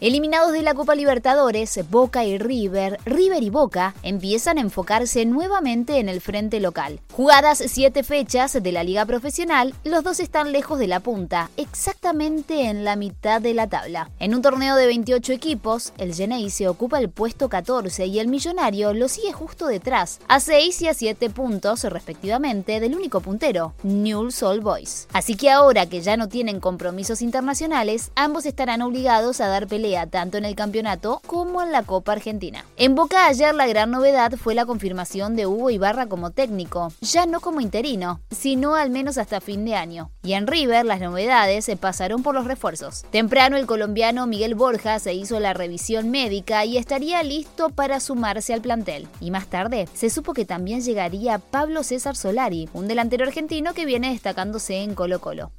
Eliminados de la Copa Libertadores, Boca y River, River y Boca empiezan a enfocarse nuevamente en el frente local. Jugadas siete fechas de la liga profesional, los dos están lejos de la punta, exactamente en la mitad de la tabla. En un torneo de 28 equipos, el Genei se ocupa el puesto 14 y el Millonario lo sigue justo detrás, a 6 y a 7 puntos respectivamente del único puntero, Newell's Old Boys. Así que ahora que ya no tienen compromisos internacionales, ambos estarán obligados a dar pelea tanto en el campeonato como en la Copa Argentina. En Boca ayer la gran novedad fue la confirmación de Hugo Ibarra como técnico, ya no como interino, sino al menos hasta fin de año. Y en River las novedades se pasaron por los refuerzos. Temprano el colombiano Miguel Borja se hizo la revisión médica y estaría listo para sumarse al plantel. Y más tarde se supo que también llegaría Pablo César Solari, un delantero argentino que viene destacándose en Colo Colo.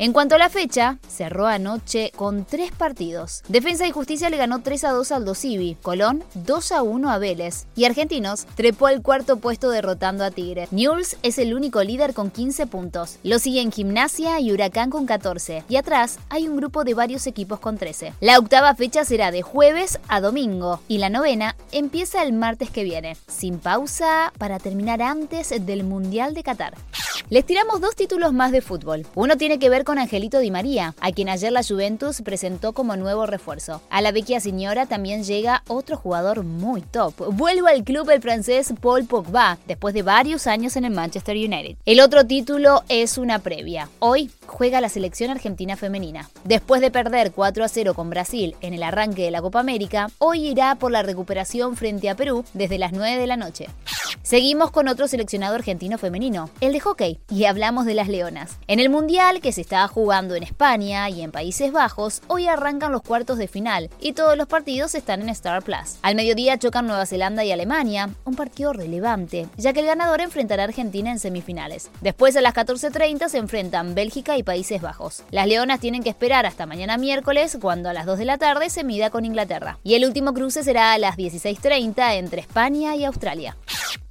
En cuanto a la fecha, cerró anoche con tres partidos. Defensa y Justicia le ganó 3 a 2 al Dosivi, Colón 2 a 1 a Vélez y Argentinos trepó al cuarto puesto derrotando a Tigre. Newell's es el único líder con 15 puntos. Lo siguen Gimnasia y Huracán con 14 y atrás hay un grupo de varios equipos con 13. La octava fecha será de jueves a domingo y la novena empieza el martes que viene, sin pausa para terminar antes del Mundial de Qatar. Les tiramos dos títulos más de fútbol. Uno tiene que ver con Angelito Di María, a quien ayer la Juventus presentó como nuevo refuerzo. A la vecchia señora también llega otro jugador muy top. Vuelve al club el francés Paul Pogba, después de varios años en el Manchester United. El otro título es una previa. Hoy juega la selección argentina femenina. Después de perder 4 a 0 con Brasil en el arranque de la Copa América, hoy irá por la recuperación frente a Perú desde las 9 de la noche. Seguimos con otro seleccionado argentino femenino, el de hockey, y hablamos de las Leonas. En el Mundial, que se está jugando en España y en Países Bajos, hoy arrancan los cuartos de final y todos los partidos están en Star Plus. Al mediodía chocan Nueva Zelanda y Alemania, un partido relevante, ya que el ganador enfrentará a Argentina en semifinales. Después a las 14.30 se enfrentan Bélgica y Países Bajos. Las Leonas tienen que esperar hasta mañana miércoles, cuando a las 2 de la tarde se mida con Inglaterra. Y el último cruce será a las 16.30 entre España y Australia.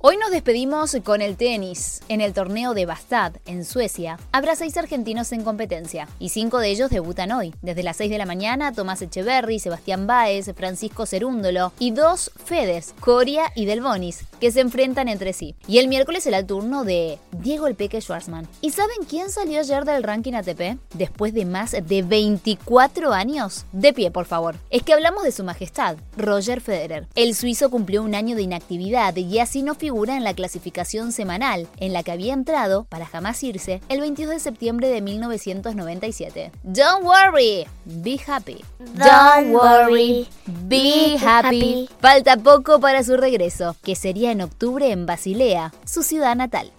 Hoy nos despedimos con el tenis. En el torneo de Bastad, en Suecia, habrá seis argentinos en competencia y cinco de ellos debutan hoy. Desde las 6 de la mañana, Tomás Echeverry, Sebastián Báez, Francisco Cerúndolo y dos Fedes, Coria y Del Bonis, que se enfrentan entre sí. Y el miércoles será el turno de Diego El Peque Schwarzman. ¿Y saben quién salió ayer del ranking ATP? Después de más de 24 años. De pie, por favor. Es que hablamos de su majestad, Roger Federer. El suizo cumplió un año de inactividad y así no figura en la clasificación semanal, en la que había entrado, para jamás irse, el 22 de septiembre de 1997. Don't worry, be happy. Don't worry, be happy. Falta poco para su regreso, que sería en octubre en Basilea, su ciudad natal.